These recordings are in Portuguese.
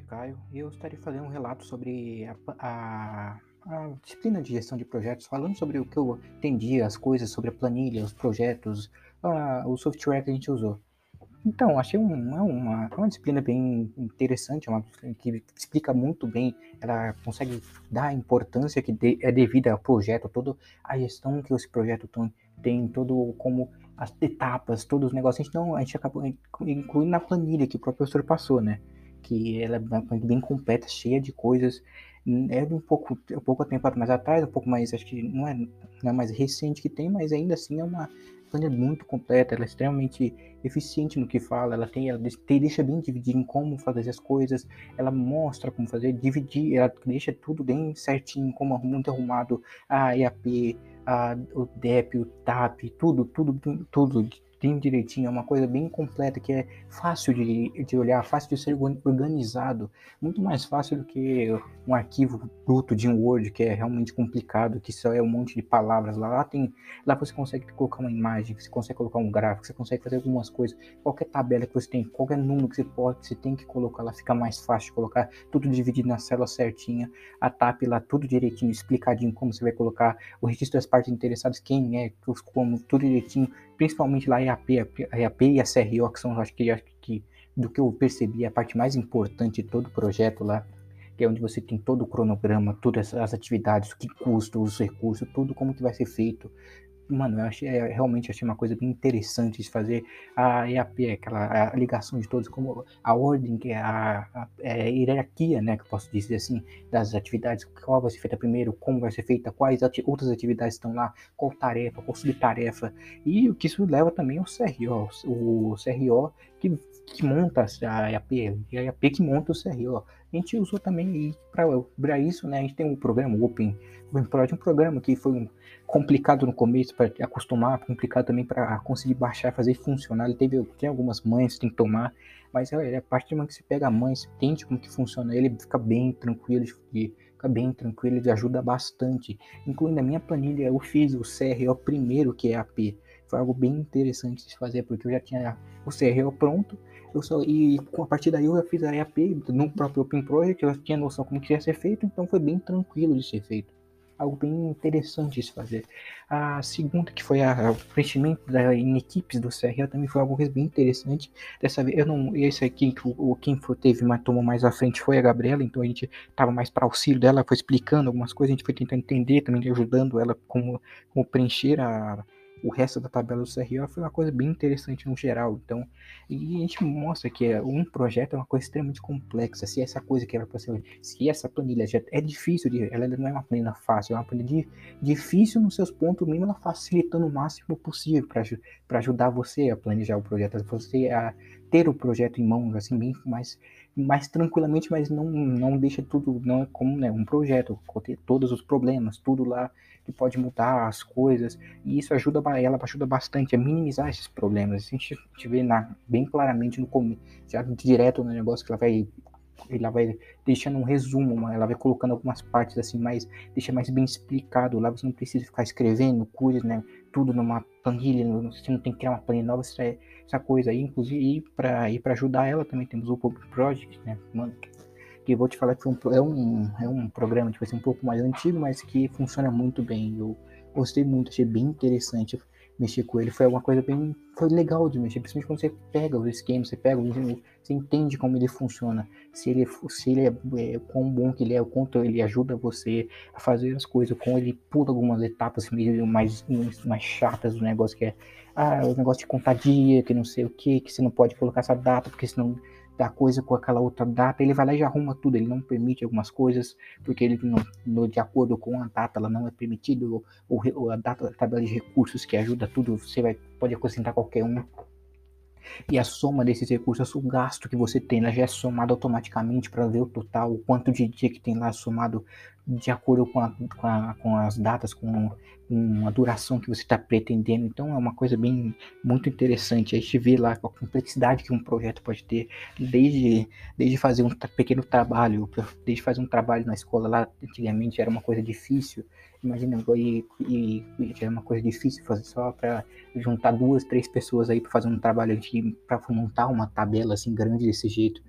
é Caio e eu estarei fazendo um relato sobre a, a, a, disciplina de gestão de projetos, falando sobre o que eu entendi, as coisas, sobre a planilha, os projetos, a, o software que a gente usou. Então, achei é uma, é uma disciplina bem interessante, é uma que explica muito bem, ela consegue dar a importância que de, é devida ao projeto, toda a gestão que esse projeto tem, tem todo como as etapas, todos os negócios. A gente, não, a gente acabou incluindo na planilha que o professor passou, né? Que ela é bem completa, cheia de coisas. É um pouco, um pouco tempo mais atrás, um pouco mais, acho que não é, não é mais recente que tem, mas ainda assim é uma planilha muito completa, ela é extremamente eficiente no que fala, ela tem, ela deixa bem dividir em como fazer as coisas, ela mostra como fazer, dividir, ela deixa tudo bem certinho, como muito arrumado, a EAP, a, o DEP, o TAP, tudo, tudo, tudo, bem direitinho, é uma coisa bem completa, que é fácil de, de olhar, fácil de ser organizado, muito mais fácil do que um arquivo bruto de um Word, que é realmente complicado, que só é um monte de palavras. Lá, lá, tem, lá você consegue colocar uma imagem, você consegue colocar um gráfico, você consegue fazer algumas coisas, qualquer tabela que você tem, qualquer número que você pode, você tem que colocar lá, fica mais fácil de colocar, tudo dividido na célula certinha, a TAP lá, tudo direitinho, explicadinho, como você vai colocar, o registro das partes interessadas, quem é, como, tudo direitinho, principalmente lá EAP, a EAP e a CRO, que são, acho que, acho que do que eu percebi, a parte mais importante de todo o projeto lá, que é onde você tem todo o cronograma, todas as atividades, o que custa, os recursos, tudo como que vai ser feito, mano, eu achei, é, realmente achei uma coisa bem interessante de fazer a EAP, aquela a ligação de todos, como a ordem, que é a, a, é a, hierarquia, né, que eu posso dizer assim, das atividades, qual vai ser feita primeiro, como vai ser feita, quais ati outras atividades estão lá, qual tarefa, qual subtarefa, e o que isso leva também ao CRO, o CRO que, que monta a EAP, e a EAP que monta o CRO. A gente usou também para isso, né? A gente tem um programa, o Open, Open Project, um programa que foi complicado no começo para acostumar, complicado também para conseguir baixar, fazer funcionar. Ele teve, tem algumas mães que tem que tomar, mas é, a partir do momento que você pega a mãe, você entende como que funciona, ele fica bem tranquilo fica bem tranquilo, ele ajuda bastante. Incluindo a minha planilha, eu fiz o CRO primeiro, que é AP. Foi algo bem interessante de fazer, porque eu já tinha o CRO pronto, eu só, e a partir daí eu já fiz a EAP no próprio Open Project, eu tinha noção como que ia ser feito, então foi bem tranquilo de ser feito algo bem interessante de se fazer. A segunda, que foi a, o preenchimento da, em equipes do CRA, também foi algo bem interessante. Dessa vez, eu não, esse aqui, o, quem foi, teve, mas tomou mais à frente foi a Gabriela, então a gente estava mais para auxílio dela, foi explicando algumas coisas, a gente foi tentando entender, também ajudando ela como, como preencher a o resto da tabela do CRO foi uma coisa bem interessante no geral. Então, e a gente mostra que é, um projeto é uma coisa extremamente complexa. Se essa coisa que era para ser, se essa planilha já é difícil de, ela não é uma planilha fácil, é uma planilha difícil nos seus pontos mínimos, ela facilitando o máximo possível para ajudar você a planejar o projeto, você a ter o projeto em mãos assim bem mais mais tranquilamente, mas não não deixa tudo não é como né, um projeto, ter todos os problemas, tudo lá que pode mudar as coisas, e isso ajuda ela ajuda bastante a minimizar esses problemas. A gente, a gente vê na, bem claramente no já direto no negócio que ela vai ela vai deixando um resumo, ela vai colocando algumas partes assim, mais deixa mais bem explicado. Lá você não precisa ficar escrevendo coisas, né? Tudo numa planilha, você não tem que criar uma planilha nova, essa, essa coisa aí, inclusive, para para ajudar ela também temos o Public Project, né? Mano, que vou te falar que um, é, um, é um programa tipo assim, um pouco mais antigo, mas que funciona muito bem. Eu gostei muito, achei bem interessante mexer com ele. Foi uma coisa bem. Foi legal de mexer, principalmente quando você pega os esquemas, você pega, você entende como ele funciona, se ele, se ele é, é quão bom que ele é, o quanto ele ajuda você a fazer as coisas, como ele pula algumas etapas meio mais, mais chatas do negócio, que é ah, o negócio de contar dia, que não sei o que, que você não pode colocar essa data, porque senão da coisa com aquela outra data, ele vai lá e já arruma tudo, ele não permite algumas coisas, porque ele não, no, de acordo com a data ela não é permitido, ou, ou a data da tabela de recursos que ajuda tudo, você vai, pode acrescentar qualquer um. E a soma desses recursos, o gasto que você tem, ela já é somada automaticamente para ver o total, o quanto de dia que tem lá somado de acordo com, a, com, a, com as datas, com, com, a duração que você está pretendendo. Então é uma coisa bem muito interessante. A gente vê lá a complexidade que um projeto pode ter, desde, desde fazer um pequeno trabalho, desde fazer um trabalho na escola lá, antigamente era uma coisa difícil. Imagina, e, e, e era uma coisa difícil fazer só para juntar duas, três pessoas aí para fazer um trabalho para montar uma tabela assim grande desse jeito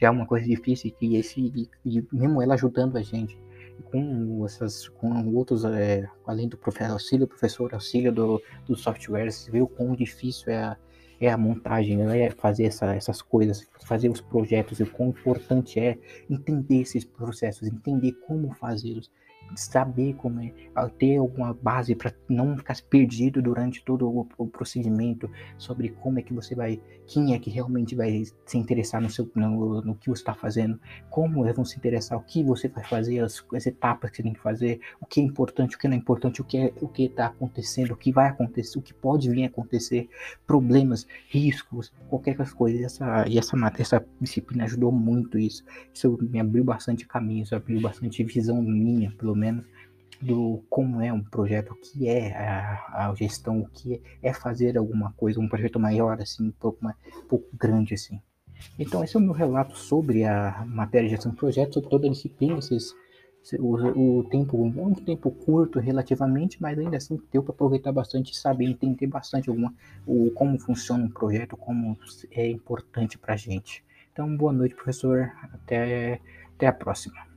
já é uma coisa difícil e esse e, e mesmo ela ajudando a gente com essas com outros é, além do professor, auxílio professor auxílio do, do software você vê o quão difícil é a, é a montagem é fazer essa, essas coisas fazer os projetos e o quão importante é entender esses processos entender como fazê-los saber como é, ter alguma base para não ficar perdido durante todo o, o, procedimento sobre como é que você vai, quem é que realmente vai se interessar no, seu, no, no que você está fazendo, como eles vão se interessar, o que você vai fazer, as, as, etapas que você tem que fazer, o que é importante, o que não é importante, o que é, o que está acontecendo, o que vai acontecer, o que pode vir a acontecer, problemas, riscos, qualquer coisa. E essa, e essa, essa disciplina ajudou muito isso. Isso me abriu bastante caminho, isso abriu bastante visão minha, pelo menos, do como é um projeto, o que é a, a gestão, o que é fazer alguma coisa, um projeto maior, assim, um pouco, mais, um pouco grande, assim. Então, esse é o meu relato sobre a matéria de gestão de projetos, sobre toda a disciplina, o, o, tempo é um tempo curto relativamente, mas ainda assim deu para aproveitar bastante, saber entender bastante alguma, o, como funciona um projeto, como é importante para a gente. Então, boa noite, professor. Até, até a próxima.